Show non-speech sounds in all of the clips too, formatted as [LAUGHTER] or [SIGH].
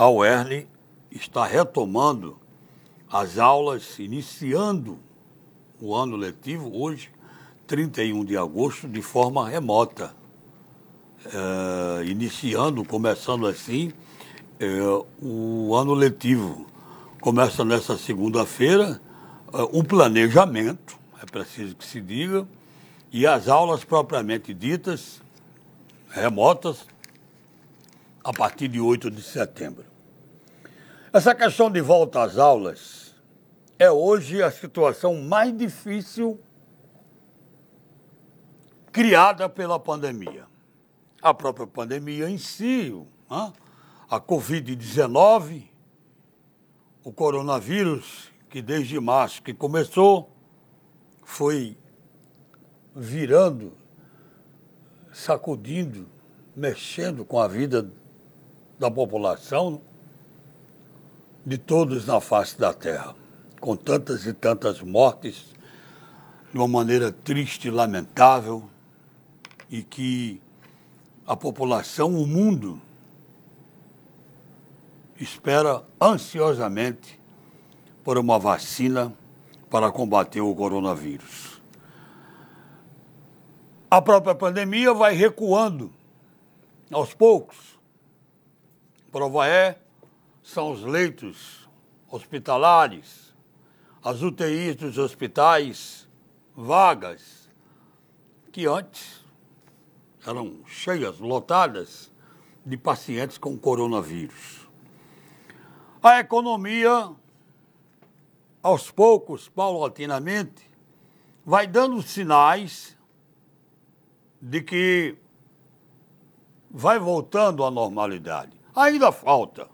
a UERN está retomando as aulas, iniciando o ano letivo hoje, 31 de agosto, de forma remota. É, iniciando, começando assim, é, o ano letivo. Começa nessa segunda-feira é, o planejamento, é preciso que se diga, e as aulas propriamente ditas, remotas, a partir de 8 de setembro. Essa questão de volta às aulas é hoje a situação mais difícil criada pela pandemia. A própria pandemia em si, a Covid-19, o coronavírus, que desde março que começou, foi virando, sacudindo, mexendo com a vida da população, de todos na face da terra, com tantas e tantas mortes, de uma maneira triste e lamentável, e que a população, o mundo, espera ansiosamente por uma vacina para combater o coronavírus. A própria pandemia vai recuando aos poucos Prova é, são os leitos hospitalares, as UTIs dos hospitais vagas, que antes eram cheias, lotadas de pacientes com coronavírus. A economia, aos poucos, paulatinamente, vai dando sinais de que vai voltando à normalidade. Ainda falta.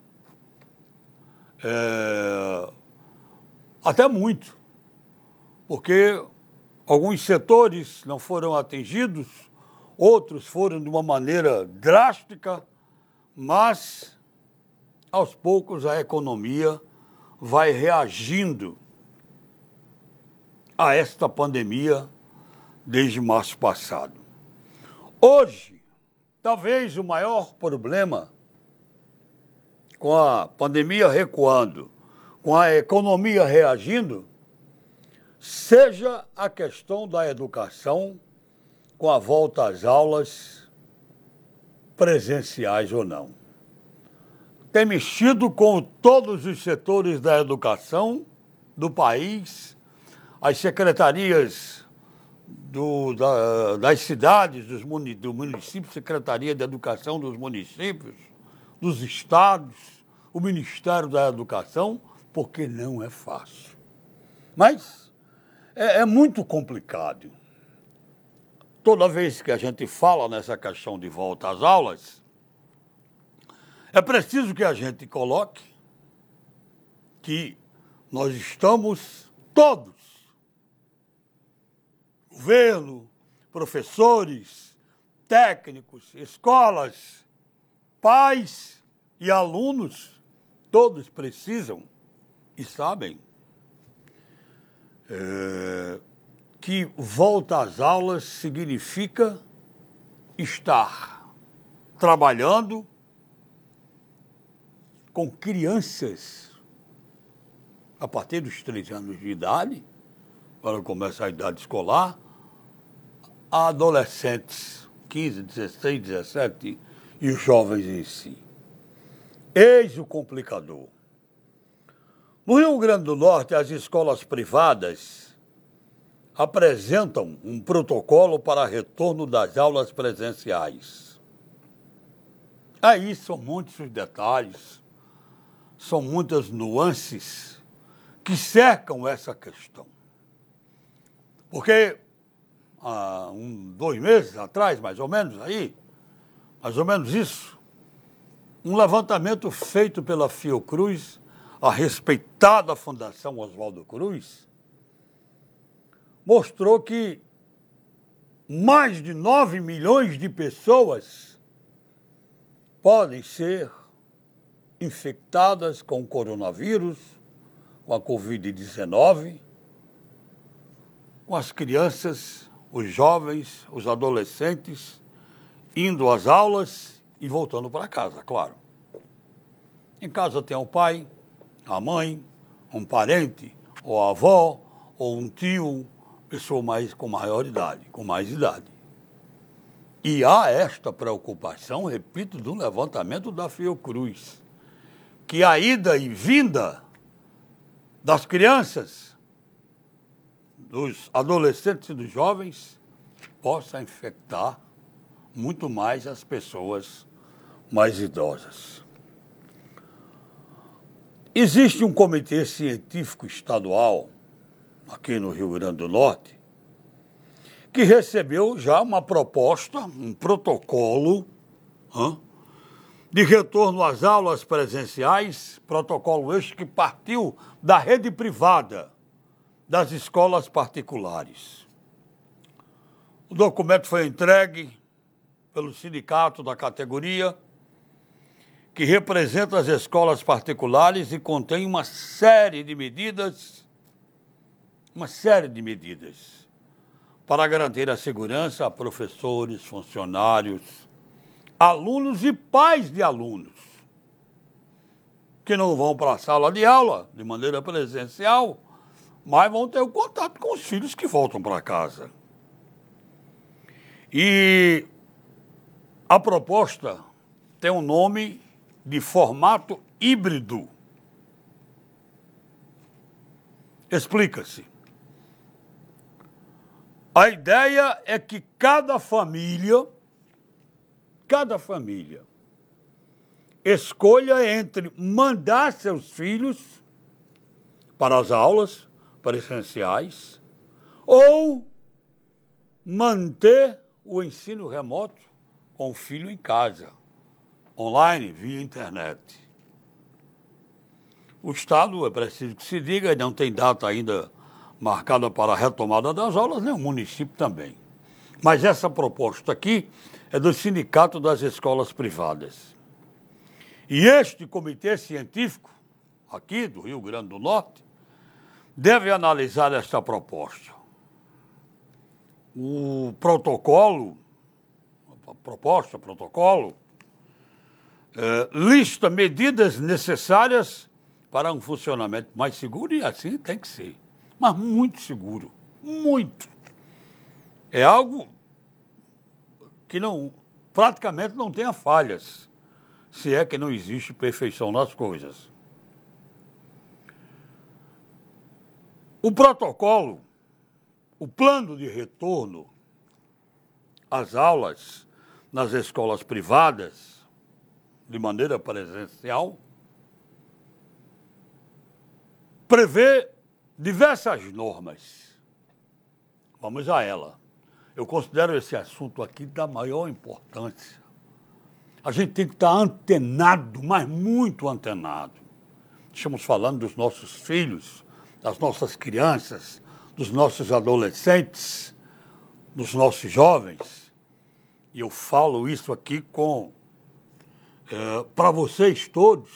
É, até muito. Porque alguns setores não foram atingidos, outros foram de uma maneira drástica, mas aos poucos a economia vai reagindo a esta pandemia desde março passado. Hoje, talvez o maior problema com a pandemia recuando, com a economia reagindo, seja a questão da educação com a volta às aulas presenciais ou não. Tem mexido com todos os setores da educação do país, as secretarias do, da, das cidades, dos do município, Secretaria de Educação dos municípios, dos estados, o Ministério da Educação, porque não é fácil. Mas é, é muito complicado. Toda vez que a gente fala nessa questão de volta às aulas, é preciso que a gente coloque que nós estamos todos, governo, professores, técnicos, escolas, pais e alunos, todos precisam e sabem é, que volta às aulas significa estar trabalhando com crianças a partir dos três anos de idade, para começar a idade escolar, a adolescentes, 15, 16, 17 e os jovens em si. Eis o complicador. No Rio Grande do Norte, as escolas privadas apresentam um protocolo para retorno das aulas presenciais. Aí são muitos os detalhes, são muitas nuances que cercam essa questão. Porque há um, dois meses atrás, mais ou menos, aí, mais ou menos isso, um levantamento feito pela Fiocruz, a respeitada Fundação Oswaldo Cruz, mostrou que mais de 9 milhões de pessoas podem ser infectadas com o coronavírus, com a Covid-19, com as crianças, os jovens, os adolescentes indo às aulas e voltando para casa, claro. Em casa tem o pai, a mãe, um parente, ou a avó, ou um tio, pessoa mais com maior idade, com mais idade. E há esta preocupação, repito, do levantamento da Fiocruz, que a ida e vinda das crianças, dos adolescentes e dos jovens possa infectar muito mais as pessoas mais idosas. Existe um comitê científico estadual aqui no Rio Grande do Norte que recebeu já uma proposta, um protocolo de retorno às aulas presenciais, protocolo este que partiu da rede privada das escolas particulares. O documento foi entregue pelo sindicato da categoria, que representa as escolas particulares e contém uma série de medidas, uma série de medidas para garantir a segurança a professores, funcionários, alunos e pais de alunos que não vão para a sala de aula de maneira presencial, mas vão ter o contato com os filhos que voltam para casa. E a proposta tem um nome de formato híbrido. Explica-se. A ideia é que cada família, cada família, escolha entre mandar seus filhos para as aulas presenciais ou manter o ensino remoto com o filho em casa, online, via internet. O Estado, é preciso que se diga, não tem data ainda marcada para a retomada das aulas, nem o município também. Mas essa proposta aqui é do Sindicato das Escolas Privadas. E este comitê científico, aqui do Rio Grande do Norte, deve analisar esta proposta. O protocolo, a proposta, protocolo, é, lista medidas necessárias para um funcionamento mais seguro e assim tem que ser mas muito seguro. Muito. É algo que não praticamente não tenha falhas, se é que não existe perfeição nas coisas. O protocolo, o plano de retorno às aulas nas escolas privadas, de maneira presencial, prevê diversas normas. Vamos a ela. Eu considero esse assunto aqui da maior importância. A gente tem que estar antenado, mas muito antenado. Estamos falando dos nossos filhos, das nossas crianças, dos nossos adolescentes, dos nossos jovens. E eu falo isso aqui com é, para vocês todos,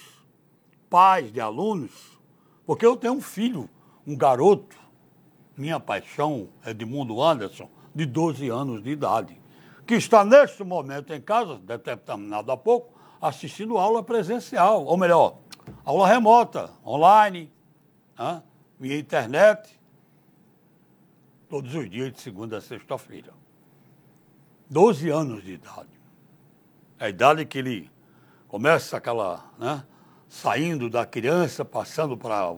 pais de alunos, porque eu tenho um filho um garoto, minha paixão é de Mundo Anderson, de 12 anos de idade, que está neste momento em casa, deve ter há pouco, assistindo aula presencial, ou melhor, aula remota, online, né, via internet, todos os dias, de segunda a sexta-feira. 12 anos de idade. A idade que ele começa aquela, né, saindo da criança, passando para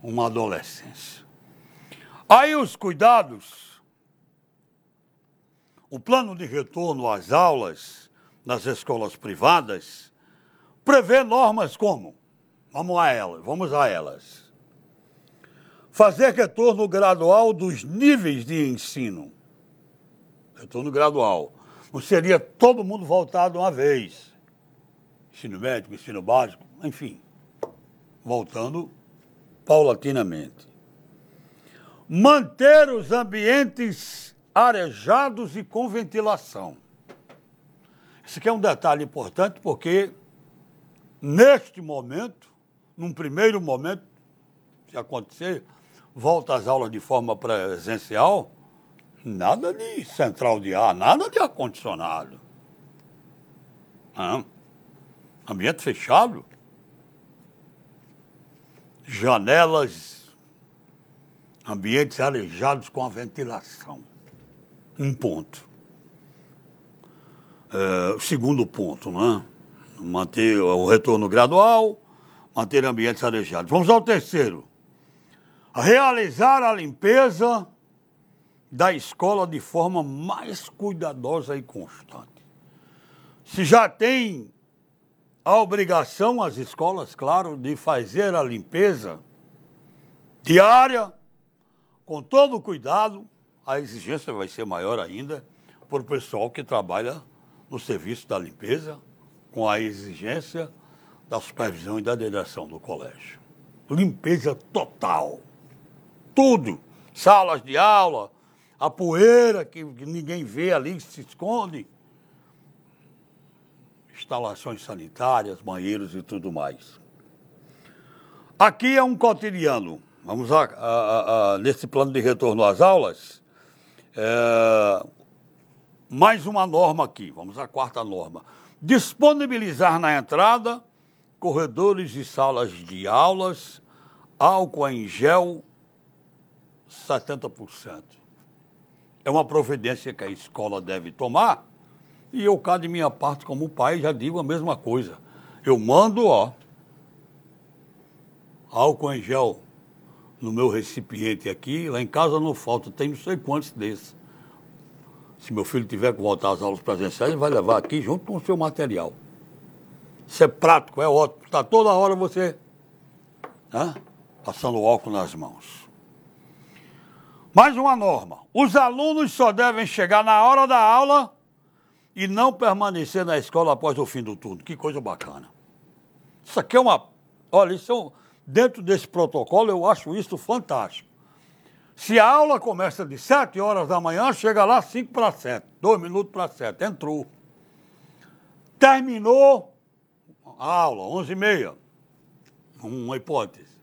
uma adolescência. Aí os cuidados, o plano de retorno às aulas nas escolas privadas prevê normas como, vamos a elas, vamos a elas. Fazer retorno gradual dos níveis de ensino. Retorno gradual. Não seria todo mundo voltado uma vez. Ensino médico, ensino básico, enfim. Voltando paulatinamente. Manter os ambientes arejados e com ventilação. Esse aqui é um detalhe importante porque, neste momento, num primeiro momento, se acontecer, volta às aulas de forma presencial, nada de central de ar, nada de ar-condicionado. Ambiente fechado, janelas, ambientes arejados com a ventilação. Um ponto. É, segundo ponto, né? Manter o retorno gradual, manter ambientes arejados. Vamos ao terceiro. Realizar a limpeza da escola de forma mais cuidadosa e constante. Se já tem a obrigação, as escolas, claro, de fazer a limpeza diária, com todo o cuidado, a exigência vai ser maior ainda para o pessoal que trabalha no serviço da limpeza, com a exigência da supervisão e da direção do colégio. Limpeza total. Tudo. Salas de aula, a poeira que ninguém vê ali, se esconde. Instalações sanitárias, banheiros e tudo mais. Aqui é um cotidiano. Vamos a, a, a, nesse plano de retorno às aulas. É, mais uma norma aqui, vamos à quarta norma. Disponibilizar na entrada corredores e salas de aulas, álcool em gel 70% é uma providência que a escola deve tomar. E eu, cá de minha parte, como pai, já digo a mesma coisa. Eu mando, ó, álcool em gel no meu recipiente aqui. Lá em casa não falta, tem não sei quantos desses. Se meu filho tiver que voltar às aulas presenciais, ele vai levar aqui junto com o seu material. Isso é prático, é ótimo. Está toda hora você né, passando álcool nas mãos. Mais uma norma: os alunos só devem chegar na hora da aula e não permanecer na escola após o fim do turno. Que coisa bacana. Isso aqui é uma. Olha, isso é um... dentro desse protocolo eu acho isso fantástico. Se a aula começa de 7 horas da manhã, chega lá 5 para 7, 2 minutos para 7, entrou. Terminou a aula, 11 e meia. Uma hipótese.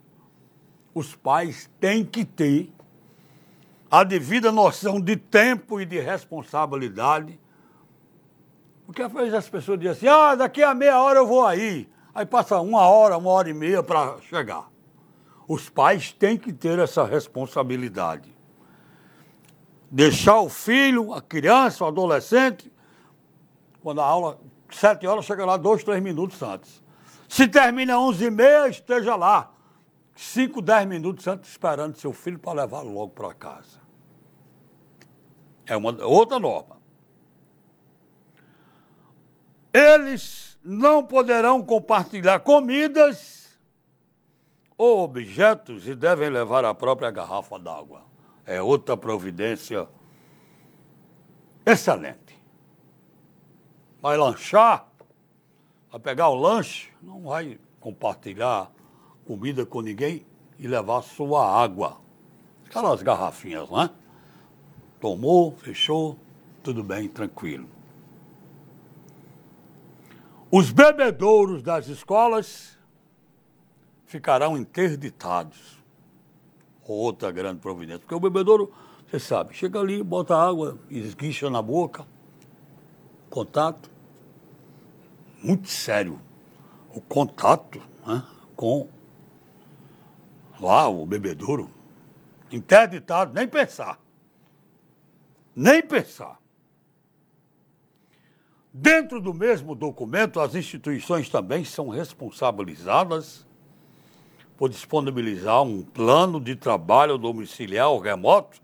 Os pais têm que ter a devida noção de tempo e de responsabilidade. Porque às vezes as pessoas dizem assim, ah, daqui a meia hora eu vou aí. Aí passa uma hora, uma hora e meia para chegar. Os pais têm que ter essa responsabilidade. Deixar o filho, a criança, o adolescente, quando a aula, sete horas, chega lá dois, três minutos antes. Se termina onze e meia, esteja lá. Cinco, dez minutos antes, esperando seu filho para levá-lo logo para casa. É uma outra norma. Eles não poderão compartilhar comidas ou objetos e devem levar a própria garrafa d'água. É outra providência excelente. Vai lanchar, vai pegar o lanche, não vai compartilhar comida com ninguém e levar sua água. Aquelas garrafinhas, né? Tomou, fechou, tudo bem, tranquilo. Os bebedouros das escolas ficarão interditados. Outra grande providência. Porque o bebedouro, você sabe, chega ali, bota água, esguicha na boca, contato. Muito sério. O contato né, com lá o bebedouro. Interditado, nem pensar. Nem pensar. Dentro do mesmo documento, as instituições também são responsabilizadas por disponibilizar um plano de trabalho domiciliar ou remoto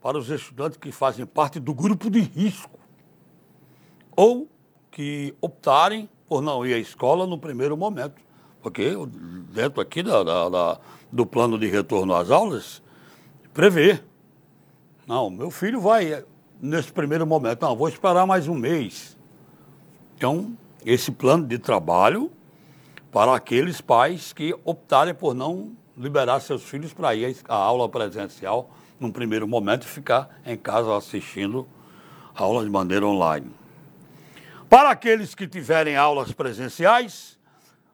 para os estudantes que fazem parte do grupo de risco ou que optarem por não ir à escola no primeiro momento. Porque dentro aqui da, da, da, do plano de retorno às aulas, prevê não, meu filho vai nesse primeiro momento, não, vou esperar mais um mês. Então, esse plano de trabalho para aqueles pais que optarem por não liberar seus filhos para ir à aula presencial num primeiro momento e ficar em casa assistindo a aula de maneira online. Para aqueles que tiverem aulas presenciais,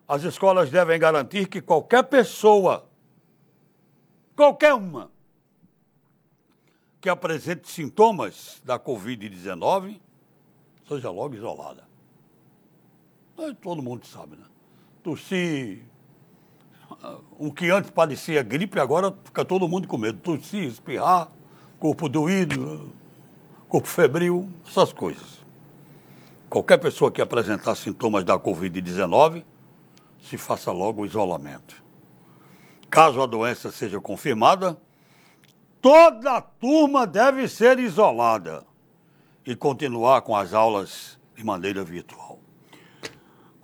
as escolas devem garantir que qualquer pessoa, qualquer uma, que apresente sintomas da Covid-19 seja logo isolada. Todo mundo sabe, né? Tossir, o que antes parecia gripe, agora fica todo mundo com medo. Tossir, espirrar, corpo doído, corpo febril, essas coisas. Qualquer pessoa que apresentar sintomas da Covid-19, se faça logo o isolamento. Caso a doença seja confirmada, toda a turma deve ser isolada e continuar com as aulas de maneira virtual.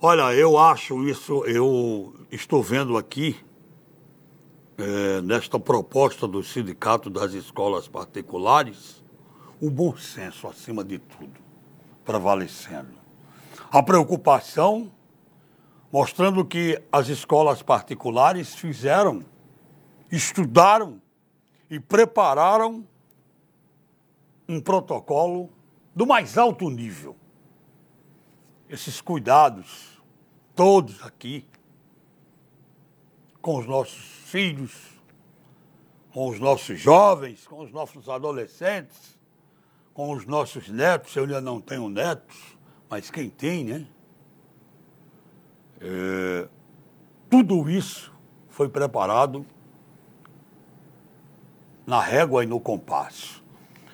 Olha, eu acho isso, eu estou vendo aqui, é, nesta proposta do Sindicato das Escolas Particulares, o bom senso acima de tudo, prevalecendo. A preocupação mostrando que as escolas particulares fizeram, estudaram e prepararam um protocolo do mais alto nível. Esses cuidados, todos aqui, com os nossos filhos, com os nossos jovens, com os nossos adolescentes, com os nossos netos. Eu ainda não tenho netos, mas quem tem, né? É, tudo isso foi preparado na régua e no compasso.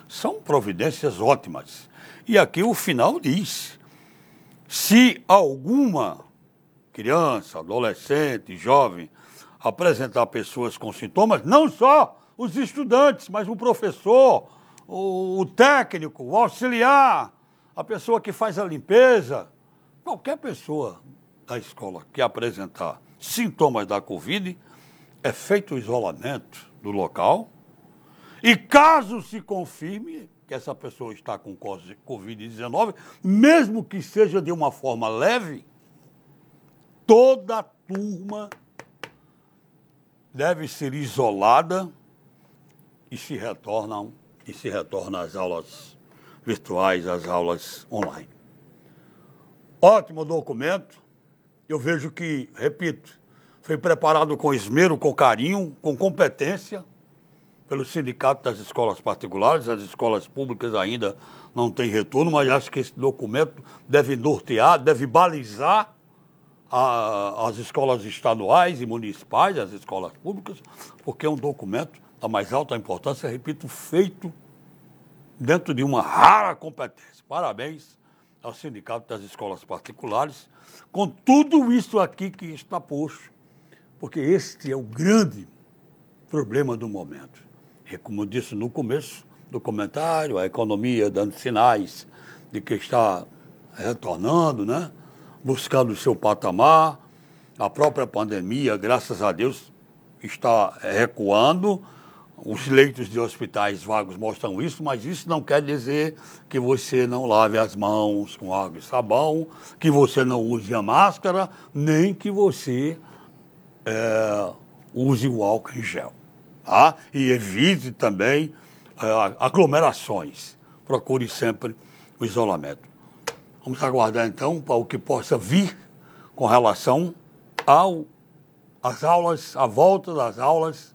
São providências ótimas. E aqui o final diz: se alguma criança, adolescente, jovem apresentar pessoas com sintomas, não só os estudantes, mas o professor, o, o técnico, o auxiliar, a pessoa que faz a limpeza, qualquer pessoa da escola que apresentar sintomas da Covid, é feito o isolamento do local. E caso se confirme que essa pessoa está com Covid-19, mesmo que seja de uma forma leve, toda a turma deve ser isolada e se retornam e se retorna às aulas virtuais, às aulas online. Ótimo documento, eu vejo que, repito, foi preparado com esmero, com carinho, com competência pelo Sindicato das Escolas Particulares. As escolas públicas ainda não têm retorno, mas acho que esse documento deve nortear, deve balizar a, as escolas estaduais e municipais, as escolas públicas, porque é um documento da mais alta importância, repito, feito dentro de uma rara competência. Parabéns ao Sindicato das Escolas Particulares, com tudo isso aqui que está posto, porque este é o grande problema do momento. E como eu disse no começo do comentário, a economia dando sinais de que está retornando, né? Buscando o seu patamar, a própria pandemia, graças a Deus, está recuando os leitos de hospitais vagos mostram isso, mas isso não quer dizer que você não lave as mãos com água e sabão, que você não use a máscara, nem que você é, use o álcool em gel. Tá? E evite também é, aglomerações. Procure sempre o isolamento. Vamos aguardar então para o que possa vir com relação ao às aulas, à volta das aulas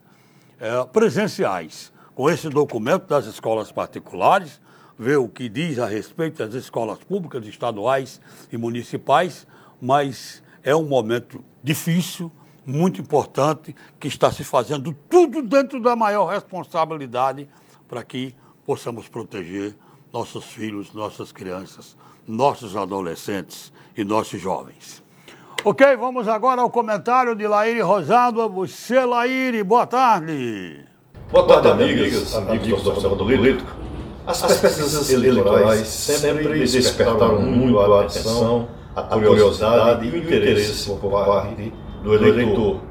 é, presenciais. Com esse documento das escolas particulares, ver o que diz a respeito das escolas públicas, estaduais e municipais, mas é um momento difícil, muito importante, que está se fazendo tudo dentro da maior responsabilidade para que possamos proteger nossos filhos, nossas crianças, nossos adolescentes e nossos jovens. Ok, vamos agora ao comentário de Laíre Rosado. Você, Laíre, boa tarde. Boa tarde, amigas, amigos do Observador Político. As pesquisas eleitorais sempre despertaram muito a atenção, a curiosidade e o interesse por parte do eleitor.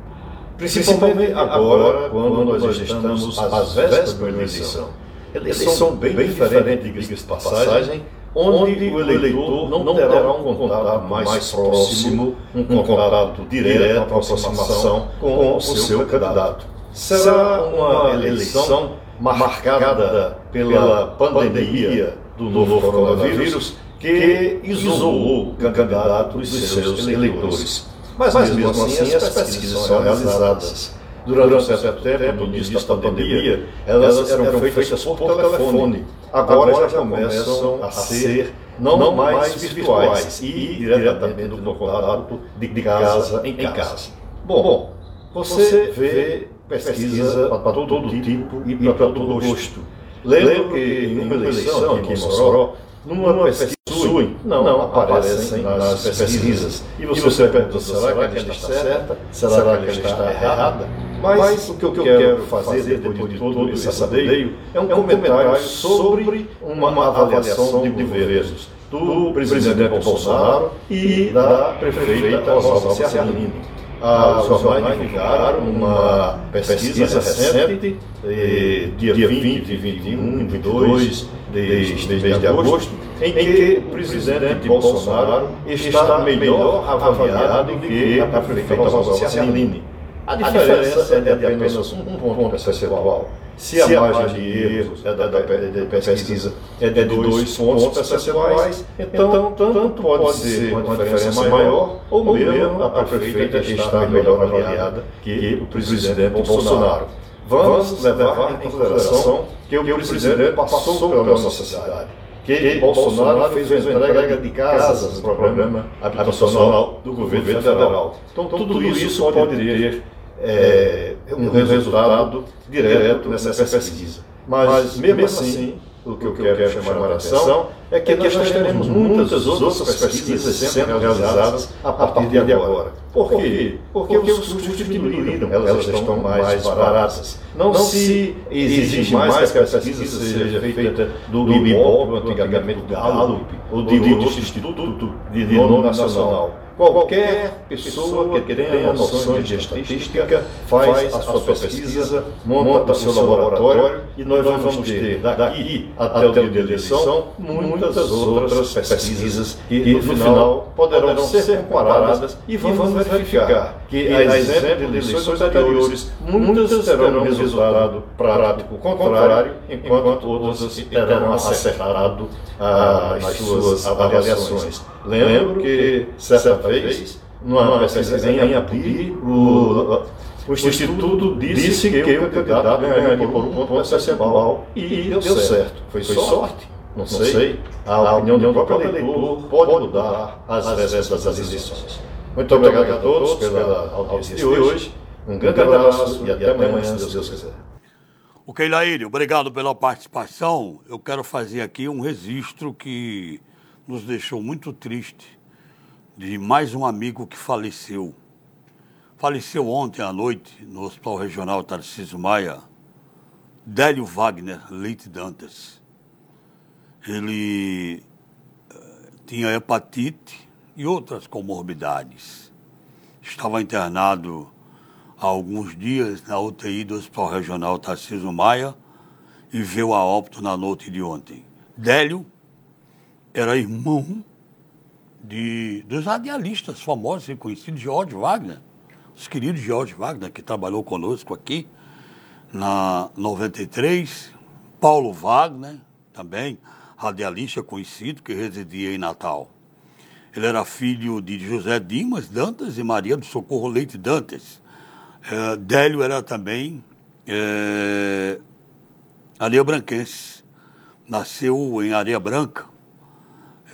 Principalmente agora, quando nós estamos às vésperas de uma eleição. Eleição bem diferente, diga-se de passagem, onde o eleitor não terá um contato mais próximo, um contato direto, uma aproximação com o seu candidato. Será uma eleição marcada pela pandemia do novo coronavírus que isolou o candidato dos seus eleitores. Mas mesmo assim, as pesquisas são realizadas durante um certo tempo, no início da pandemia, elas eram feitas por telefone. Agora já começam a ser não mais virtuais e diretamente no contato de casa em casa. Bom, você vê pesquisa para todo tipo e para todo gosto. Lembro que em uma eleição aqui em Mossoró, numa pesquisa sua, não, não aparecem nas pesquisas. E você, você pergunta, será que ela está certa? Será que ela está errada? Mas o que eu quero fazer depois de todo esse sabeio é um comentário sobre uma avaliação de governos do presidente Bolsonaro e da prefeita Rosalba Ciarlini os jornais divulgaram uma pesquisa recente, eh, dia 20, 21, 22 de, mês de agosto, em que o presidente Bolsonaro está melhor avaliado que a prefeita Rosa Cialini. A diferença é de apenas um ponto percentual. Se a margem de erros é da, da, da pesquisa é de dois pontos percentuais, então tanto pode ser uma diferença maior ou mesmo a prefeita está melhor avaliada que o presidente Bolsonaro. Vamos levar em consideração que o presidente passou pela nossa cidade que Bolsonaro fez uma entrega de casas no programa habitacional do governo federal. Então, tudo isso pode ter é, um resultado direto nessa pesquisa. Mas, mesmo assim, o que eu quero chamar a atenção é que nós teremos muitas outras pesquisas sendo realizadas a partir de agora. Por quê? Porque os custos diminuíram, elas estão mais baratas. Não se exige mais que a pesquisa seja feita do IBOP, antigamente do Gallup, ou de outro instituto de nome nacional. Qualquer pessoa que tenha noção de estatística faz a sua pesquisa, monta o seu laboratório e nós vamos ter daqui até o dia da eleição muitas outras pesquisas que no final poderão ser comparadas e vamos verificar que, a exemplo de eleições anteriores, muitas terão um resultado prático contrário, enquanto outras terão acertado ah, as suas avaliações. Lembro que, certa vez, numa pesquisa em Apuí, o, o Instituto disse que o candidato ganharia por um ponto percentual e deu certo. Foi sorte? Não sei. A opinião do próprio eleitor pode mudar as vésperas das eleições. Muito obrigado a todos pela audiência de hoje. Um grande abraço e até amanhã, se Deus quiser. Ok, Laírio, obrigado pela participação. Eu quero fazer aqui um registro que nos deixou muito triste de mais um amigo que faleceu. Faleceu ontem à noite no Hospital Regional Tarcísio Maia, Délio Wagner Leite Dantas. Ele uh, tinha hepatite e outras comorbidades. Estava internado há alguns dias na UTI do Hospital Regional Tarcísio Maia e veio a óbito na noite de ontem. Délio era irmão de, dos radialistas famosos e conhecidos, George Wagner, os queridos George Wagner, que trabalhou conosco aqui na 93, Paulo Wagner, também radialista conhecido, que residia em Natal. Ele era filho de José Dimas Dantas e Maria do Socorro Leite Dantas. É, Délio era também é, Areia Branquense. Nasceu em Areia Branca,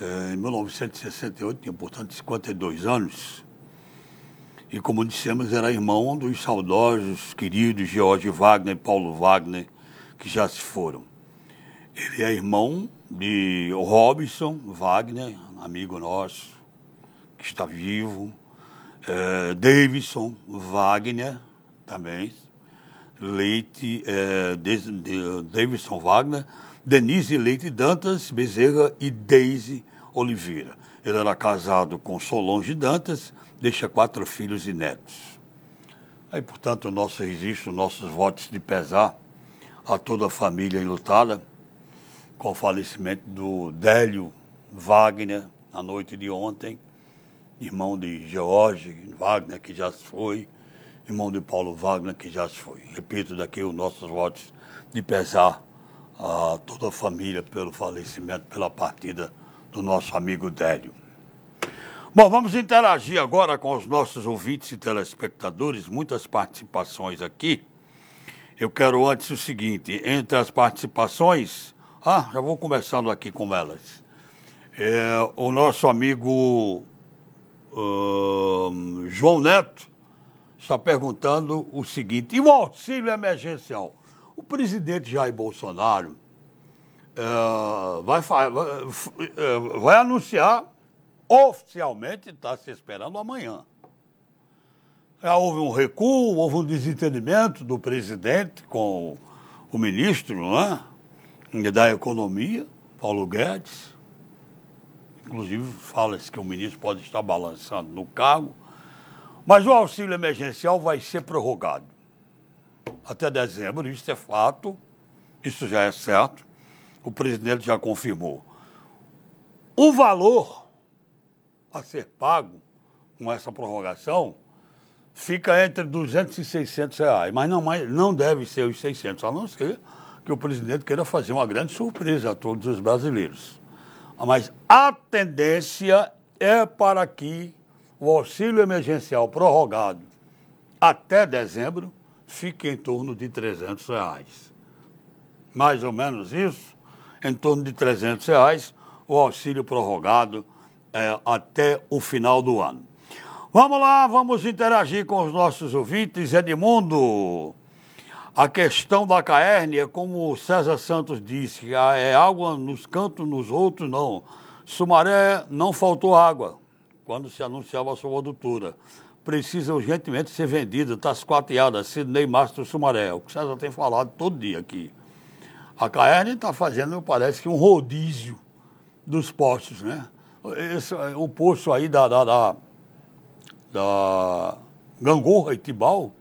é, em 1968, tinha, portanto, 52 anos. E, como dissemos, era irmão dos saudosos, queridos George Wagner e Paulo Wagner, que já se foram. Ele é irmão de Robson Wagner, amigo nosso, que está vivo. É, Davidson Wagner, também. Leite, é, de, de, Davidson Wagner, Denise Leite Dantas Bezerra e Deise Oliveira. Ele era casado com Solange Dantas, deixa quatro filhos e netos. Aí, portanto, o nosso registro, nossos votos de pesar a toda a família enlutada com o falecimento do Délio Wagner na noite de ontem, irmão de George Wagner, que já se foi, irmão de Paulo Wagner, que já se foi. Repito daqui os nossos votos de pesar a toda a família pelo falecimento, pela partida do nosso amigo Délio. Bom, vamos interagir agora com os nossos ouvintes e telespectadores, muitas participações aqui. Eu quero antes o seguinte, entre as participações, ah, já vou começando aqui com elas. É, o nosso amigo uh, João Neto está perguntando o seguinte: e o auxílio emergencial? O presidente Jair Bolsonaro uh, vai, vai, uh, vai anunciar oficialmente, está se esperando amanhã. Já houve um recuo, houve um desentendimento do presidente com o ministro não é? Da Economia, Paulo Guedes. Inclusive, fala-se que o ministro pode estar balançando no cargo. Mas o auxílio emergencial vai ser prorrogado até dezembro, isso é fato, isso já é certo. O presidente já confirmou. O valor a ser pago com essa prorrogação fica entre 200 e 600 reais, mas não, não deve ser os 600, a não ser que o presidente queira fazer uma grande surpresa a todos os brasileiros. Mas a tendência é para que o auxílio emergencial prorrogado até dezembro fique em torno de 300 reais. Mais ou menos isso, em torno de 300 reais, o auxílio prorrogado é, até o final do ano. Vamos lá, vamos interagir com os nossos ouvintes. Edmundo, a questão da caerne é como o César Santos disse, é água nos cantos, nos outros não. Sumaré não faltou água quando se anunciava a sua produtora. Precisa urgentemente ser vendida, está esquateada, Sidney Mastro Sumaré, o que o César tem falado todo dia aqui. A caerne está fazendo, parece que um rodízio dos postos, né? Esse, o posto aí da, da, da da Gangorra e Tibau,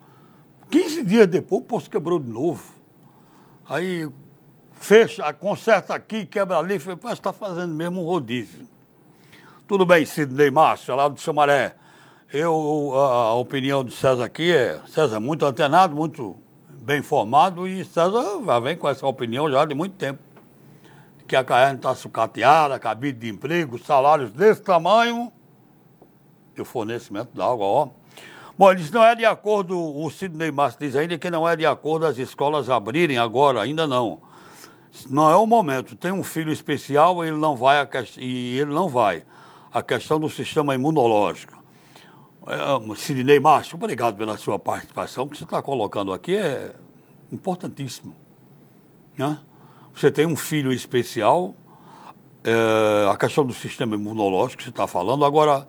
15 dias depois o posto quebrou de novo. Aí fecha, conserta aqui, quebra ali, falei, parece que está fazendo mesmo um rodízio. Tudo bem, Sidney Márcio, lá do Samaré. Eu, a, opinião de César aqui é, César muito antenado, muito bem informado, e César já vem com essa opinião já de muito tempo. Que a Caerne está sucateada, cabide de emprego, salários desse tamanho, o fornecimento da água, ó. Bom, eles não é de acordo, o Sidney Márcio diz ainda que não é de acordo as escolas abrirem agora, ainda não. Não é o momento. Tem um filho especial ele não vai e ele não vai. A questão do sistema imunológico. É, Sidney Márcio, obrigado pela sua participação. O que você está colocando aqui é importantíssimo. Né? Você tem um filho especial, é, a questão do sistema imunológico que você está falando. Agora,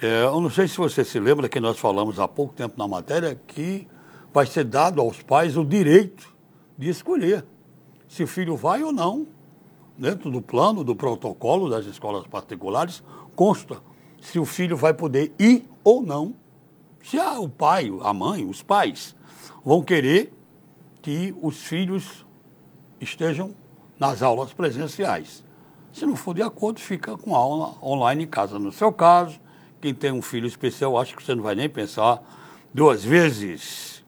é, eu não sei se você se lembra que nós falamos há pouco tempo na matéria que vai ser dado aos pais o direito de escolher se o filho vai ou não. Dentro do plano, do protocolo das escolas particulares, consta se o filho vai poder ir ou não. Se a, o pai, a mãe, os pais vão querer que os filhos estejam nas aulas presenciais. Se não for de acordo, fica com aula online em casa. No seu caso, quem tem um filho especial, acho que você não vai nem pensar duas vezes.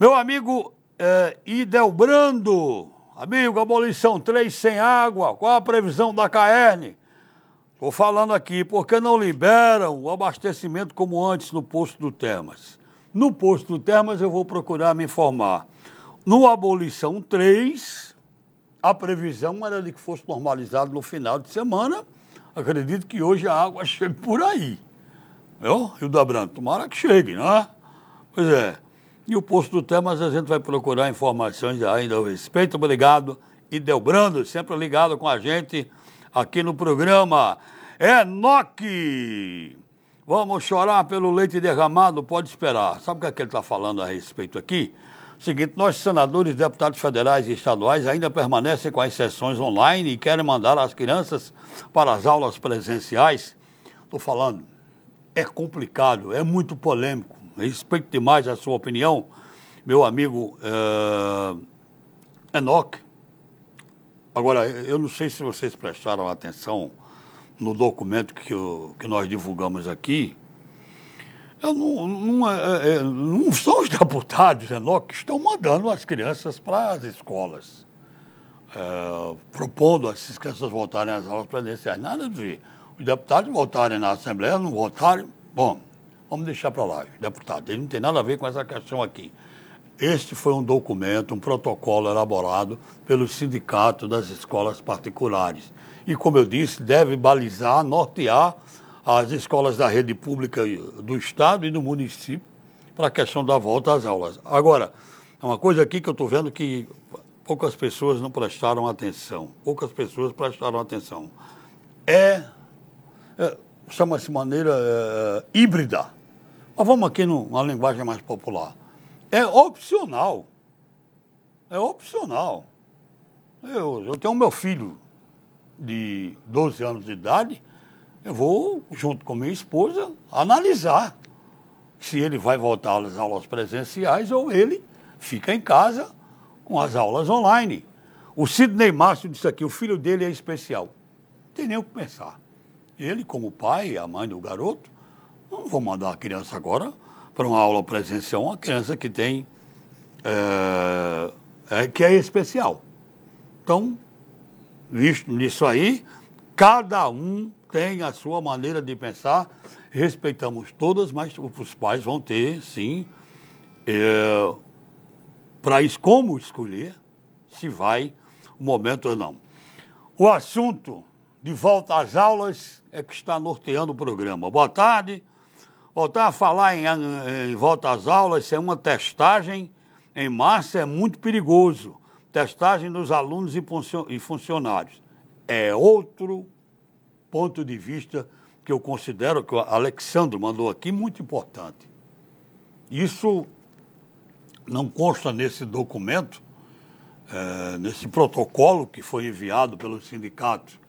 Meu amigo é, Idelbrando, amigo, abolição 3 sem água, qual a previsão da Caerne? Estou falando aqui, porque não liberam o abastecimento como antes no posto do Termas? No posto do Termas eu vou procurar me informar. No Abolição 3, a previsão era de que fosse normalizado no final de semana. Acredito que hoje a água [LAUGHS] chegue por aí. Viu? Rio da Branca, tomara que chegue, não é? Pois é. E o posto do Temas a gente vai procurar informações ainda a respeito. Obrigado. E Delbrando, sempre ligado com a gente aqui no programa. É Noque! Vamos chorar pelo leite derramado, pode esperar. Sabe o que, é que ele está falando a respeito aqui? Seguinte, nós, senadores, deputados federais e estaduais, ainda permanecem com as sessões online e querem mandar as crianças para as aulas presenciais. Estou falando é complicado, é muito polêmico. Respeito demais a sua opinião, meu amigo uh, Enoch. Agora, eu não sei se vocês prestaram atenção no documento que, eu, que nós divulgamos aqui. Eu não, não, é, é, não são os [LAUGHS] deputados, Enoch, que estão mandando as crianças para as escolas, é, propondo as crianças voltarem às aulas presenciais. Nada de os deputados votarem na Assembleia, não votarem. Bom, vamos deixar para lá, deputado. Ele não tem nada a ver com essa questão aqui. Este foi um documento, um protocolo elaborado pelo Sindicato das Escolas Particulares. E, como eu disse, deve balizar, nortear as escolas da rede pública do Estado e do município para a questão da volta às aulas. Agora, é uma coisa aqui que eu estou vendo que poucas pessoas não prestaram atenção. Poucas pessoas prestaram atenção. É, é chama-se maneira é, híbrida. Mas vamos aqui numa linguagem mais popular. É opcional. É opcional. Eu, eu tenho meu filho de 12 anos de idade, eu vou, junto com minha esposa, analisar se ele vai voltar às aulas presenciais ou ele fica em casa com as aulas online. O Sidney Márcio disse aqui, o filho dele é especial. Não tem nem o que pensar. Ele, como pai, a mãe do garoto, não vou mandar a criança agora para uma aula presencial, uma criança que tem. É, é, que é especial. Então, nisso aí, cada um tem a sua maneira de pensar, respeitamos todas, mas os pais vão ter, sim, é, para como escolher se vai o momento ou não. O assunto de volta às aulas é que está norteando o programa. Boa tarde. Voltar a falar em, em volta às aulas, é uma testagem em massa, é muito perigoso. Testagem dos alunos e funcionários. É outro ponto de vista que eu considero que o Alexandre mandou aqui muito importante. Isso não consta nesse documento, é, nesse protocolo que foi enviado pelo sindicato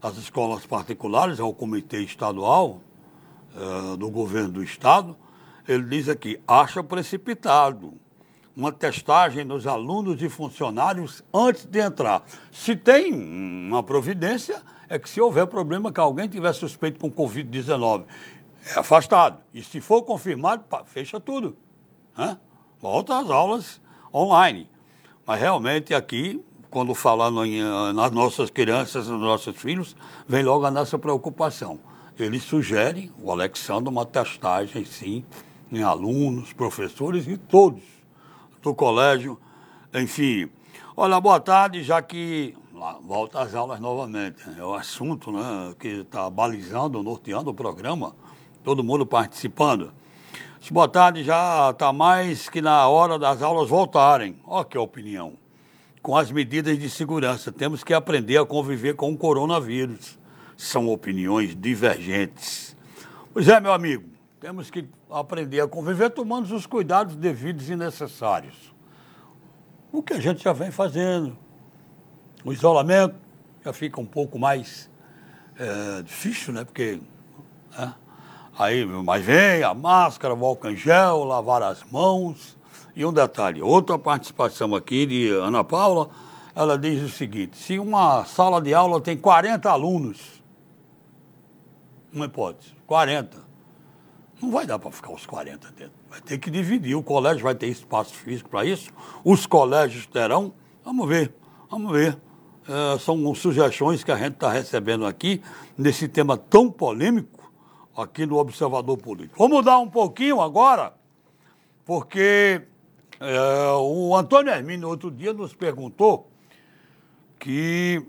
das escolas particulares ao Comitê Estadual é, do Governo do Estado, ele diz aqui, acha precipitado uma testagem dos alunos e funcionários antes de entrar. Se tem uma providência, é que se houver problema que alguém tiver suspeito com Covid-19, é afastado. E se for confirmado, fecha tudo. Né? volta às aulas online. Mas realmente aqui, quando falando em, eh, nas nossas crianças, nos nossos filhos, vem logo a nossa preocupação. Ele sugere, o Alexandre, uma testagem, sim, em alunos, professores e todos do colégio, enfim. Olha, boa tarde, já que lá, volta às aulas novamente. É o assunto né, que está balizando, norteando o programa, todo mundo participando. Boa tarde, já está mais que na hora das aulas voltarem. Olha que opinião. Com as medidas de segurança, temos que aprender a conviver com o coronavírus. São opiniões divergentes. Pois é, meu amigo, temos que aprender a conviver tomando os cuidados devidos e necessários. O que a gente já vem fazendo. O isolamento já fica um pouco mais é, difícil, né? Porque. É, Aí, mas vem a máscara, o álcool em gel, lavar as mãos. E um detalhe, outra participação aqui de Ana Paula, ela diz o seguinte, se uma sala de aula tem 40 alunos, uma hipótese, 40, não vai dar para ficar os 40 dentro. Vai ter que dividir, o colégio vai ter espaço físico para isso, os colégios terão, vamos ver, vamos ver. É, são sugestões que a gente está recebendo aqui nesse tema tão polêmico aqui no Observador Político. Vou mudar um pouquinho agora, porque é, o Antônio Hermínio outro dia nos perguntou que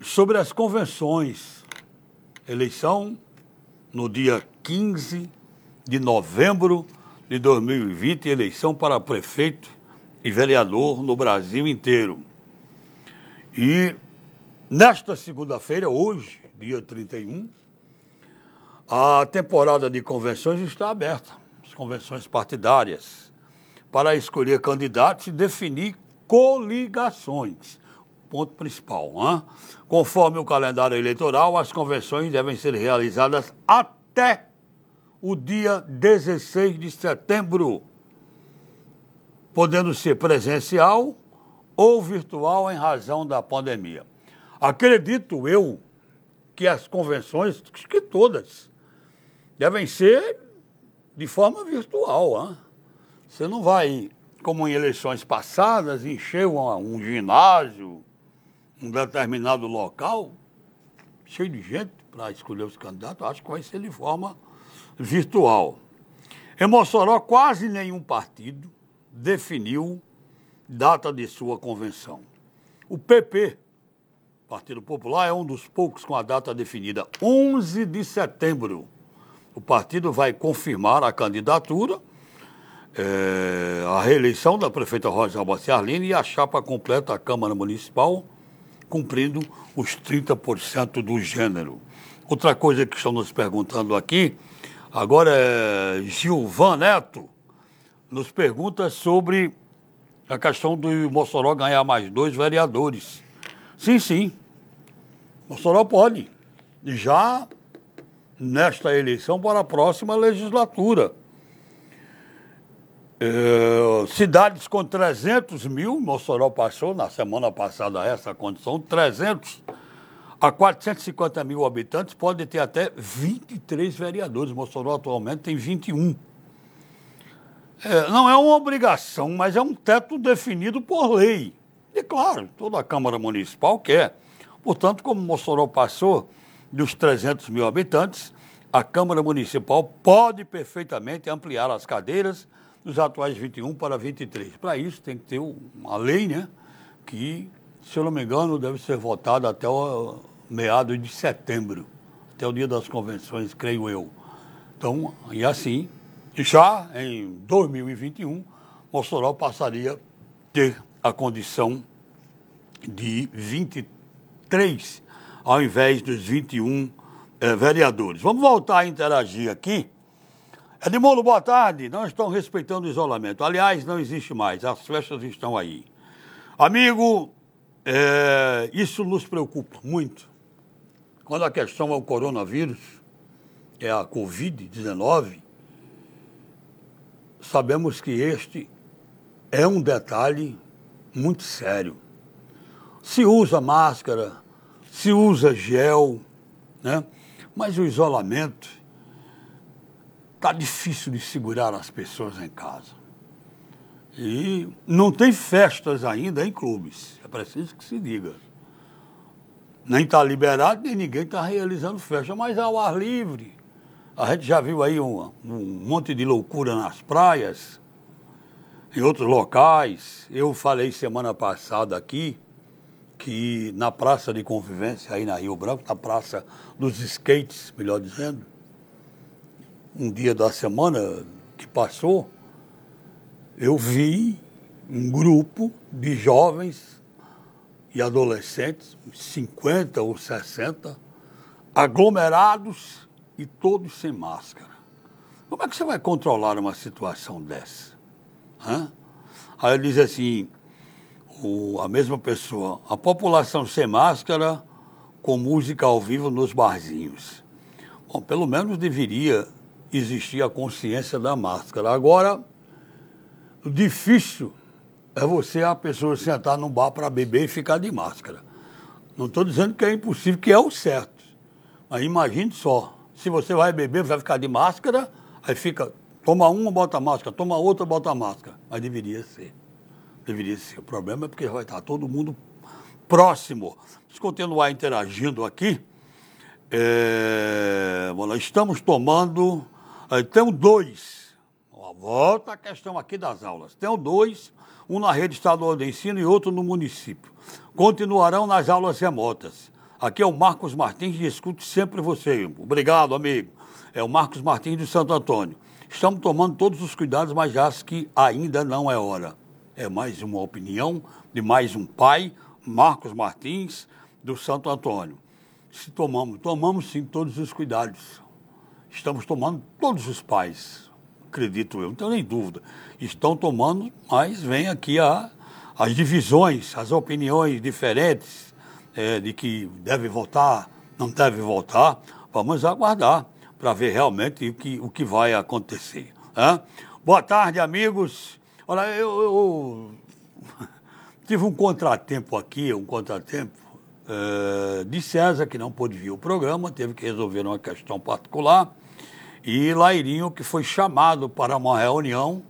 sobre as convenções, eleição no dia 15 de novembro de 2020, eleição para prefeito e vereador no Brasil inteiro. E nesta segunda-feira, hoje, dia 31, a temporada de convenções está aberta, as convenções partidárias, para escolher candidatos e definir coligações. Ponto principal. Hein? Conforme o calendário eleitoral, as convenções devem ser realizadas até o dia 16 de setembro, podendo ser presencial ou virtual em razão da pandemia. Acredito eu que as convenções, que todas, devem ser de forma virtual. Hein? Você não vai, como em eleições passadas, encher um, um ginásio, um determinado local, cheio de gente para escolher os candidatos, acho que vai ser de forma virtual. Em Mossoró, quase nenhum partido definiu data de sua convenção. O PP, Partido Popular, é um dos poucos com a data definida, 11 de setembro o partido vai confirmar a candidatura é, a reeleição da prefeita Rosa Arline e a chapa completa a Câmara Municipal, cumprindo os 30% do gênero. Outra coisa que estão nos perguntando aqui, agora é Gilvan Neto, nos pergunta sobre a questão do Mossoró ganhar mais dois vereadores. Sim, sim. Mossoró pode. Já nesta eleição para a próxima legislatura. É, cidades com 300 mil, Mossoró passou na semana passada essa condição, 300 a 450 mil habitantes pode ter até 23 vereadores. Mossoró atualmente tem 21. É, não é uma obrigação, mas é um teto definido por lei. E claro, toda a Câmara Municipal quer. Portanto, como Mossoró passou dos 300 mil habitantes, a Câmara Municipal pode perfeitamente ampliar as cadeiras dos atuais 21 para 23. Para isso tem que ter uma lei, né? Que, se eu não me engano, deve ser votada até o meado de setembro, até o dia das convenções, creio eu. Então, e assim, já em 2021, Mossoró passaria a ter a condição de 23 ao invés dos 21 eh, vereadores. Vamos voltar a interagir aqui Edmundo, boa tarde. Não estão respeitando o isolamento. Aliás, não existe mais. As festas estão aí. Amigo, é, isso nos preocupa muito. Quando a questão é o coronavírus, é a Covid-19, sabemos que este é um detalhe muito sério. Se usa máscara, se usa gel, né? mas o isolamento Está difícil de segurar as pessoas em casa. E não tem festas ainda em clubes. É preciso que se diga. Nem está liberado, nem ninguém está realizando festa, mas ao ar livre. A gente já viu aí um, um monte de loucura nas praias, em outros locais. Eu falei semana passada aqui que na praça de convivência, aí na Rio Branco, na praça dos skates, melhor dizendo, um dia da semana que passou, eu vi um grupo de jovens e adolescentes, 50 ou 60, aglomerados e todos sem máscara. Como é que você vai controlar uma situação dessa? Hã? Aí ele diz assim, o, a mesma pessoa, a população sem máscara com música ao vivo nos barzinhos. Bom, pelo menos deveria existia a consciência da máscara. Agora, o difícil é você, a pessoa, sentar num bar para beber e ficar de máscara. Não estou dizendo que é impossível, que é o certo. Mas imagine só, se você vai beber, vai ficar de máscara, aí fica, toma uma, bota máscara, toma outra, bota máscara. Mas deveria ser. Deveria ser. O problema é porque vai estar todo mundo próximo. Vamos continuar interagindo aqui. É, estamos tomando Tenho dois. Volta a questão aqui das aulas. Tenho dois, um na rede estadual de ensino e outro no município. Continuarão nas aulas remotas. Aqui é o Marcos Martins escute sempre você. Obrigado, amigo. É o Marcos Martins de Santo Antônio. Estamos tomando todos os cuidados, mas acho que ainda não é hora. É mais uma opinião de mais um pai, Marcos Martins, do Santo Antônio. Se tomamos, tomamos sim todos os cuidados estamos tomando, todos os pais, acredito eu, não tenho nem dúvida, estão tomando, mas vem aqui a, as divisões, as opiniões diferentes é, de que deve votar, não deve votar. Vamos aguardar para ver realmente o que, o que vai acontecer. Né? Boa tarde, amigos. Olha, eu, eu [LAUGHS] tive um contratempo aqui, um contratempo é, de César, que não pôde vir o programa, teve que resolver uma questão particular e Lairinho, que foi chamado para uma reunião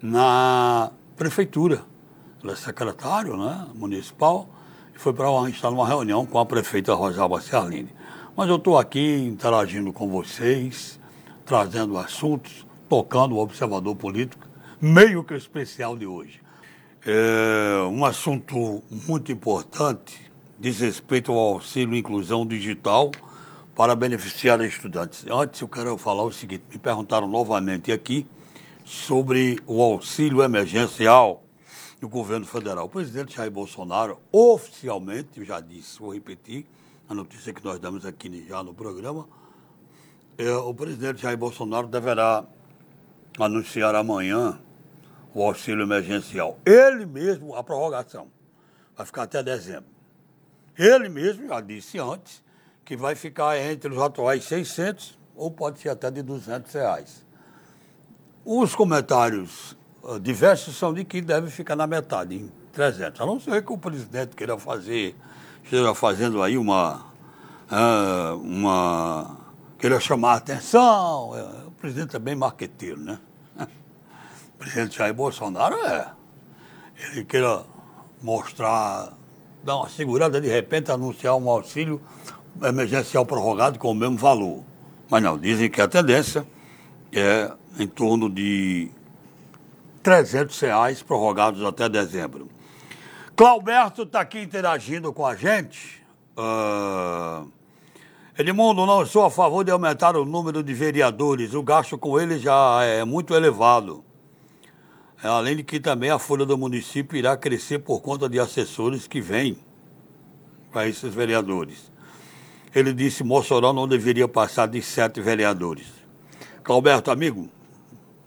na prefeitura. Ele é secretário né, municipal e foi para estar numa reunião com a prefeita Rosalba Ciarline. Mas eu estou aqui interagindo com vocês, trazendo assuntos, tocando o observador político, meio que especial de hoje. É um assunto muito importante diz respeito ao auxílio inclusão digital para beneficiar estudantes. Antes eu quero falar o seguinte, me perguntaram novamente aqui sobre o auxílio emergencial do governo federal. O presidente Jair Bolsonaro, oficialmente, eu já disse, vou repetir, a notícia que nós damos aqui já no programa, é, o presidente Jair Bolsonaro deverá anunciar amanhã o auxílio emergencial. Ele mesmo, a prorrogação, vai ficar até dezembro. Ele mesmo já disse antes que vai ficar entre os atuais 600 ou pode ser até de 200 reais. Os comentários uh, diversos são de que deve ficar na metade, em 300. A não ser que o presidente queira fazer, esteja fazendo aí uma, uh, uma queira chamar a atenção. O presidente é bem marqueteiro, né? [LAUGHS] O presidente Jair Bolsonaro é. Ele queira mostrar, dar uma segurada, de repente anunciar um auxílio emergencial prorrogado com o mesmo valor. Mas não, dizem que a tendência é em torno de 300 reais prorrogados até dezembro. Clauberto está aqui interagindo com a gente. Uh, Edmundo, não sou a favor de aumentar o número de vereadores. O gasto com eles já é muito elevado. É, além de que também a folha do município irá crescer por conta de assessores que vêm para esses vereadores. Ele disse Mossoró não deveria passar de sete vereadores. Clauberto, amigo,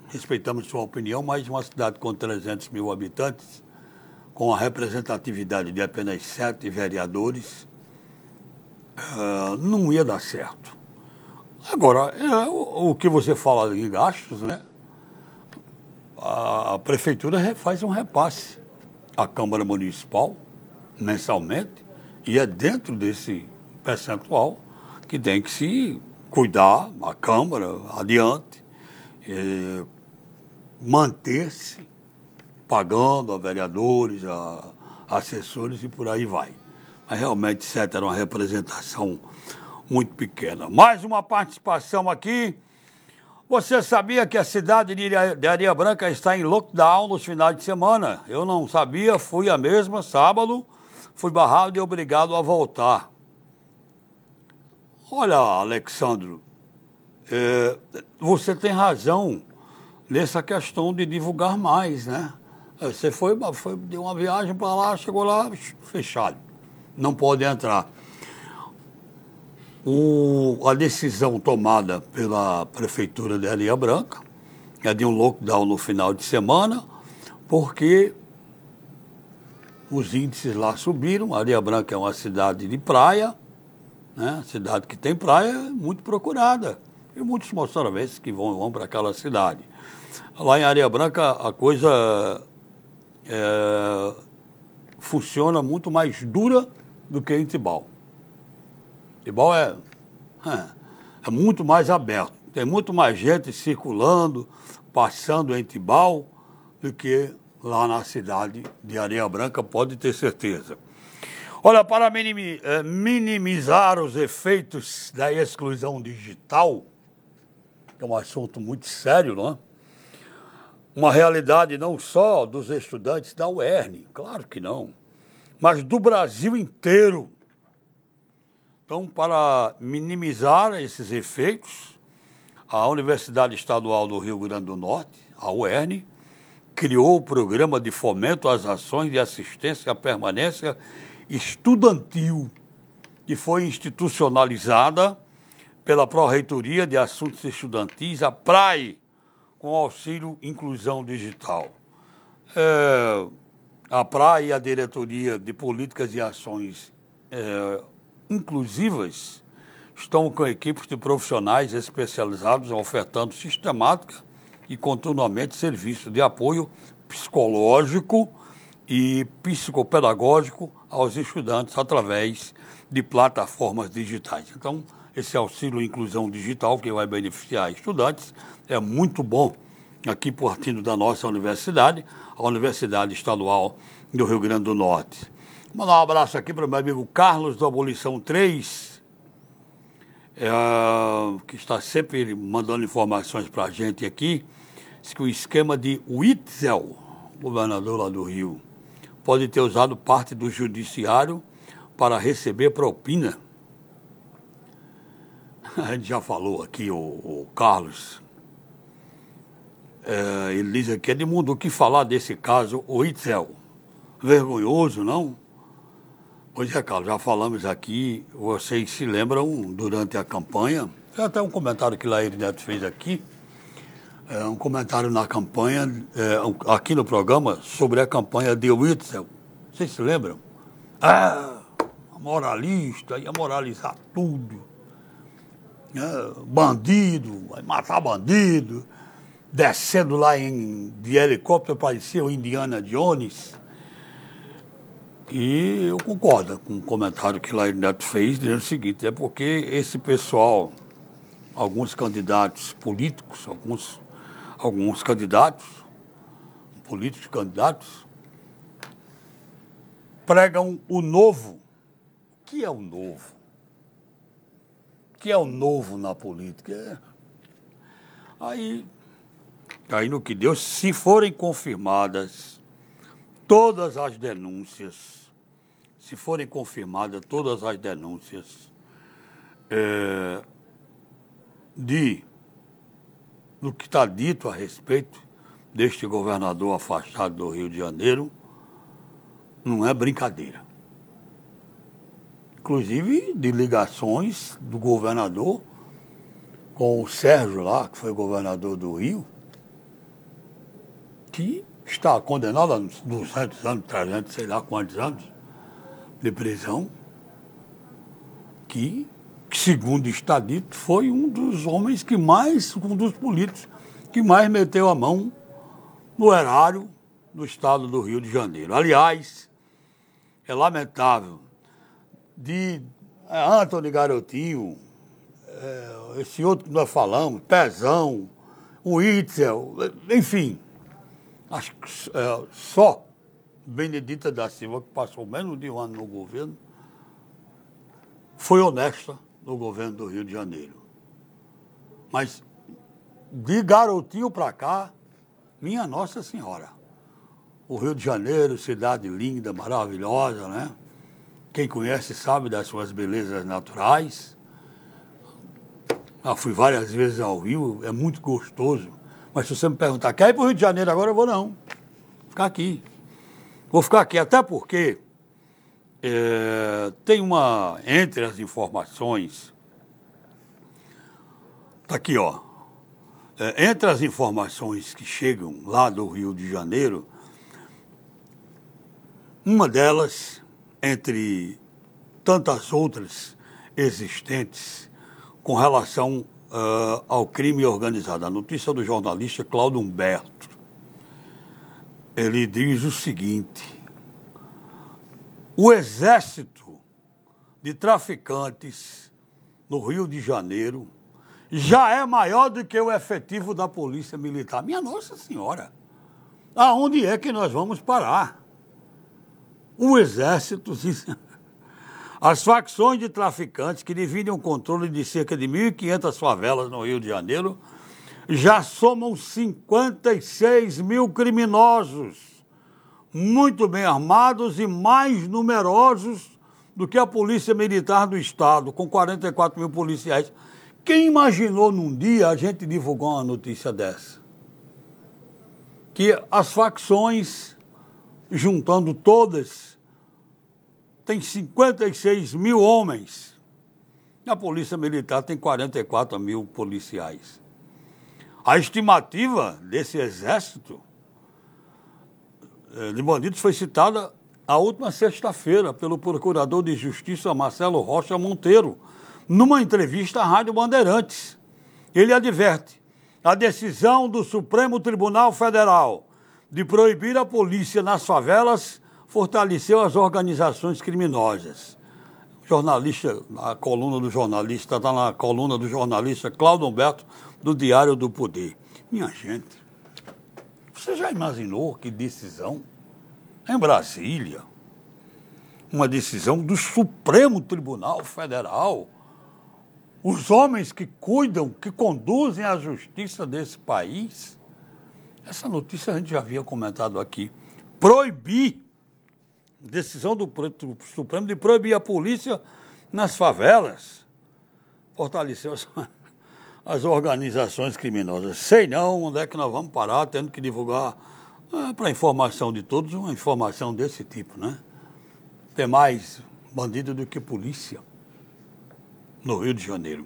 respeitamos sua opinião, mas uma cidade com 300 mil habitantes, com a representatividade de apenas sete vereadores, uh, não ia dar certo. Agora, é, o, o, que você fala em gastos, né? A, a prefeitura faz um repasse à Câmara Municipal mensalmente e é dentro desse percentual que tem que se cuidar, a Câmara adiante, manter-se pagando a vereadores, a, assessores e por aí vai. Mas realmente, certo, era uma representação muito pequena. Mais uma participação aqui. Você sabia que a cidade de Areia Branca está em lockdown nos finais de semana? Eu não sabia, fui a mesma sábado, fui barrado e obrigado a voltar. Olha, Alexandro, é, você tem razão nessa questão de divulgar mais, né? Você foi, foi deu uma viagem para lá, chegou lá, fechado. Não pode entrar. O, a decisão tomada pela Prefeitura de Areia Branca é de um lockdown no final de semana, porque os índices lá subiram. Areia Branca é uma cidade de praia, né? Cidade que tem praia muito procurada. E muitos moçaravenses que vão, vão para aquela cidade. Lá em Areia Branca a coisa é, funciona muito mais dura do que em Tibau. Tibau é, é, é muito mais aberto. Tem muito mais gente circulando, passando em Tibau do que lá na cidade de Areia Branca, pode ter certeza. Olha, para eh, minimizar os efeitos da exclusão digital, que é um assunto muito sério, não é? Uma realidade não só dos estudantes da UERN, claro que não, mas do Brasil inteiro. Então, para minimizar esses efeitos, a Universidade Estadual do Rio Grande do Norte, a UERN, criou o programa de fomento às ações de assistência à permanência estudantil, que foi institucionalizada pela Pró-Reitoria de Assuntos Estudantis, a PRAE, com auxílio Inclusão Digital. É, a PRAE e a Diretoria de Políticas e Ações é, Inclusivas estão com equipes de profissionais especializados ofertando sistemática e continuamente serviço de apoio psicológico e psicopedagógico aos estudantes através de plataformas digitais. Então, esse auxílio inclusão digital que vai beneficiar estudantes é muito bom aqui partindo da nossa universidade, a Universidade Estadual do Rio Grande do Norte. Mandar um abraço aqui para o meu amigo Carlos da Abolição 3, é, que está sempre mandando informações para a gente aqui, diz que o esquema de Witzel, governador lá do Rio, pode ter usado parte do judiciário para receber propina. [LAUGHS] A gente já falou aqui, o, o Carlos. É, ele diz aqui, Edmundo, o que falar desse caso, o Itzel? Vergonhoso, não? Pois é, Carlos, já falamos aqui, vocês se lembram durante a campanha, até um comentário que Laíri Neto fez aqui, é, um comentário na campanha, é, aqui no programa, sobre a campanha de Witzel. Vocês se lembram? Ah, moralista, ia moralizar tudo. É, bandido, vai matar bandido. Descendo lá em, de helicóptero, parecia o Indiana Jones. E eu concordo com o comentário que Laíri Neto fez, dizendo o seguinte, é porque esse pessoal, alguns candidatos políticos, alguns alguns candidatos, políticos candidatos, pregam o novo. O que é o novo? O que é o novo na política? É. Aí, aí no que Deus, se forem confirmadas todas as denúncias, se forem confirmadas todas as denúncias é, de do que está dito a respeito deste governador afastado do Rio de Janeiro não é brincadeira. Inclusive de ligações do governador com o Sérgio lá, que foi governador do Rio, que está condenado a 200 anos, 300, sei lá quantos anos de prisão, que que, segundo está dito, foi um dos homens que mais, um dos políticos que mais meteu a mão no erário do estado do Rio de Janeiro. Aliás, é lamentável de é, Antônio Garotinho, é, esse outro que nós falamos, Pezão, o Itzel, enfim, acho que é, só Benedita da Silva, que passou menos de um ano no governo, foi honesta no governo do Rio de Janeiro. Mas de garotinho para cá, minha Nossa Senhora. O Rio de Janeiro, cidade linda, maravilhosa, né? Quem conhece sabe das suas belezas naturais. Já fui várias vezes ao Rio, é muito gostoso. Mas se você me perguntar, quer ir para o Rio de Janeiro agora, eu vou não. Vou ficar aqui. Vou ficar aqui, até porque é, tem uma, entre as informações, está aqui, ó. É, entre as informações que chegam lá do Rio de Janeiro, uma delas, entre tantas outras existentes, com relação uh, ao crime organizado. A notícia do jornalista Cláudio Humberto. Ele diz o seguinte o exército de traficantes no Rio de Janeiro já é maior do que o efetivo da Polícia Militar. Minha Nossa Senhora, aonde é que nós vamos parar? O exército. As facções de traficantes que dividem o controle de cerca de 1.500 favelas no Rio de Janeiro já somam 56 mil criminosos muito bem armados e mais numerosos do que a Polícia Militar do Estado, com 44 mil policiais. Quem imaginou num dia a gente divulgar uma notícia dessa? Que as facções, juntando todas, tem 56 mil homens. A Polícia Militar tem 44 mil policiais. A estimativa desse exército de bandidos foi citada a última sexta-feira pelo Procurador de Justiça Marcelo Rocha Monteiro, numa entrevista à Rádio Bandeirantes. Ele adverte: a decisão do Supremo Tribunal Federal de proibir a polícia nas favelas fortaleceu as organizações criminosas. Jornalista, a coluna do jornalista, está na coluna do jornalista Cláudio Humberto, do Diário do Poder. Minha gente, você já imaginou que decisão? Em Brasília, uma decisão do Supremo Tribunal Federal. Os homens que cuidam, que conduzem a justiça desse país. Essa notícia a gente já havia comentado aqui. Proibir, decisão do Supremo de proibir a polícia nas favelas. Fortaleceu as organizações criminosas. Sei não onde é que nós vamos parar, tendo que divulgar é, para informação de todos uma informação desse tipo, né? Tem mais bandido do que polícia no Rio de Janeiro.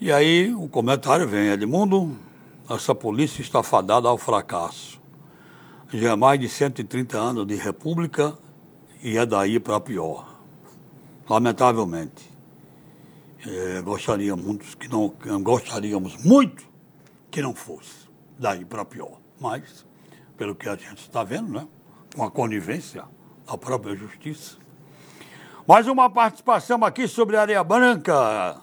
E aí o comentário vem, Edmundo, essa polícia está fadada ao fracasso. Já é mais de 130 anos de república e é daí para pior. Lamentavelmente. É, gostaríamos que não gostaríamos muito que não fosse daí para pior. Mas, pelo que a gente está vendo, né? Com a conivência da própria justiça. Mais uma participação aqui sobre Areia Branca.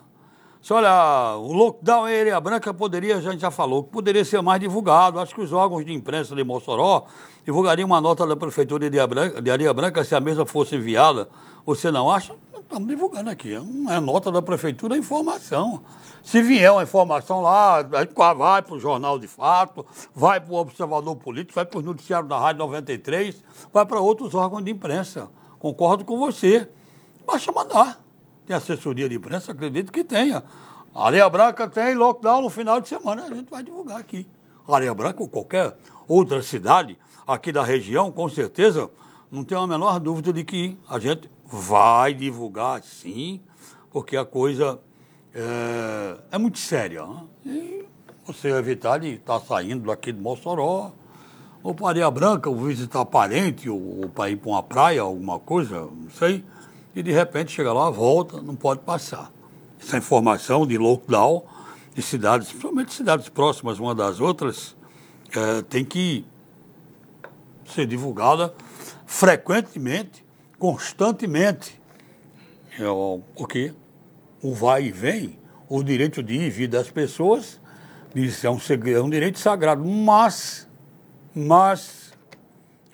Olha, o lockdown em Areia Branca poderia, a gente já falou, poderia ser mais divulgado. Acho que os órgãos de imprensa de Mossoró divulgariam uma nota da Prefeitura de Areia Branca, de Areia Branca se a mesma fosse enviada. Você não acha? Estamos divulgando aqui. É nota da Prefeitura, é informação. Se vier uma informação lá, vai para o Jornal de Fato, vai para o Observador Político, vai para o Noticiário da Rádio 93, vai para outros órgãos de imprensa. Concordo com você. Basta mandar. Tem assessoria de imprensa? Acredito que tenha. Areia Branca tem lockdown no final de semana, a gente vai divulgar aqui. Areia Branca ou qualquer outra cidade aqui da região, com certeza, não tem a menor dúvida de que a gente vai divulgar sim, porque a coisa é, é muito séria. Né? E você evitar de estar tá saindo daqui de Mossoró, ou para Areia Branca, ou visitar parente, ou, ou para ir para uma praia, alguma coisa, não sei e de repente chega lá, volta, não pode passar. Essa informação de lockdown de cidades, principalmente cidades próximas uma das outras, é, tem que ser divulgada frequentemente, constantemente. É, porque o vai e vem, o direito de ir e vir das pessoas, isso é um, é um direito sagrado, mas, mas,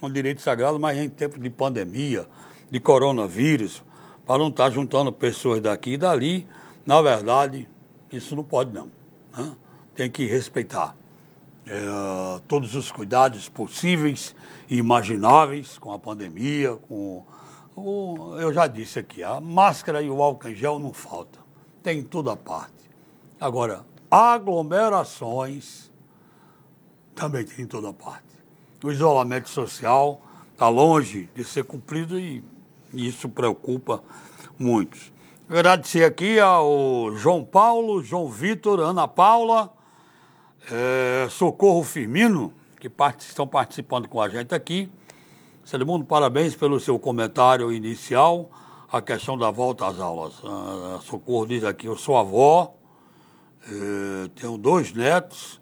um direito sagrado, mas em tempos de pandemia, de coronavírus, para não estar juntando pessoas daqui e dali. Na verdade, isso não pode não. Né? Tem que respeitar é, todos os cuidados possíveis e imagináveis com a pandemia, com o, eu já disse aqui, a máscara e o álcool em gel não falta. Tem em toda parte. Agora, aglomerações também tem em toda parte. O isolamento social está longe de ser cumprido e e isso preocupa muitos. Agradecer aqui ao João Paulo, João Vitor, Ana Paula, é, Socorro Firmino, que part estão participando com a gente aqui. Selimundo, parabéns pelo seu comentário inicial, a questão da volta às aulas. A Socorro diz aqui, eu sou avó, é, tenho dois netos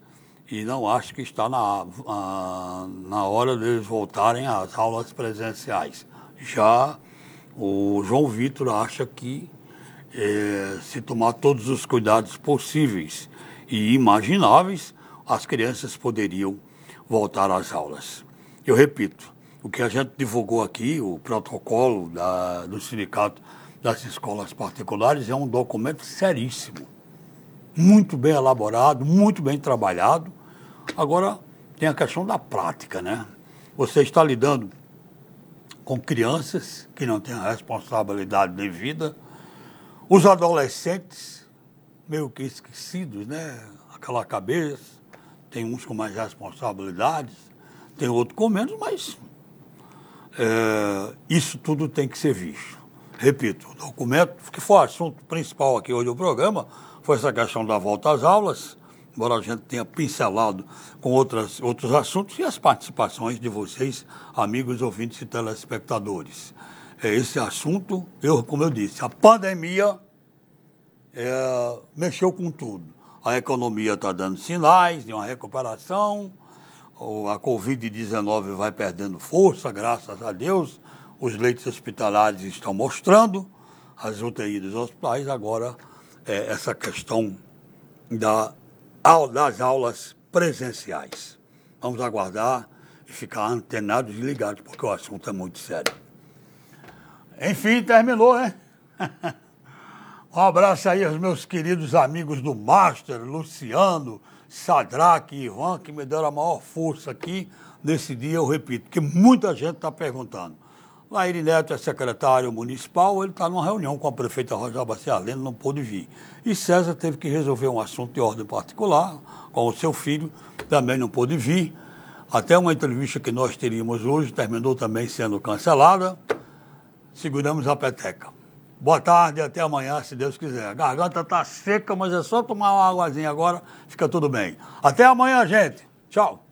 e não acho que está na, a, na hora deles voltarem às aulas presenciais. Já o João Vitor acha que é, se tomar todos os cuidados possíveis e imagináveis, as crianças poderiam voltar às aulas. Eu repito, o que a gente divulgou aqui, o protocolo da, do Sindicato das Escolas Particulares, é um documento seríssimo, muito bem elaborado, muito bem trabalhado. Agora, tem a questão da prática, né? Você está lidando com crianças que não têm a responsabilidade de vida, os adolescentes, meio que esquecidos, né? Aquela cabeça, tem uns com mais responsabilidades, tem outros com menos, mas é, isso tudo tem que ser visto. Repito, o documento, que foi o assunto principal aqui hoje do programa, foi essa questão da volta às aulas, embora a gente tenha pincelado com outras, outros assuntos e as participações de vocês, amigos ouvintes e telespectadores. É esse assunto, eu, como eu disse, a pandemia é, mexeu com tudo. A economia está dando sinais de uma recuperação, a Covid-19 vai perdendo força, graças a Deus, os leitos hospitalares estão mostrando, as UTI dos hospitais, agora é, essa questão da das aulas presenciais. Vamos aguardar e ficar antenados e ligados, porque o assunto é muito sério. Enfim, terminou, né? [LAUGHS] Um abraço aí aos meus queridos amigos do Master, Luciano, Sadraque Ivan, que me deram a maior força aqui nesse dia, eu repito, que muita gente está perguntando. Laíri Neto é secretário municipal, ele está numa reunião com a prefeita Rosa Bacialeno, não pôde vir. E César teve que resolver um assunto de ordem particular com o seu filho, também não pôde vir. Até uma entrevista que nós teríamos hoje terminou também sendo cancelada. Seguramos a peteca. Boa tarde, até amanhã, se Deus quiser. A garganta está seca, mas é só tomar uma águazinha agora, fica tudo bem. Até amanhã, gente. Tchau.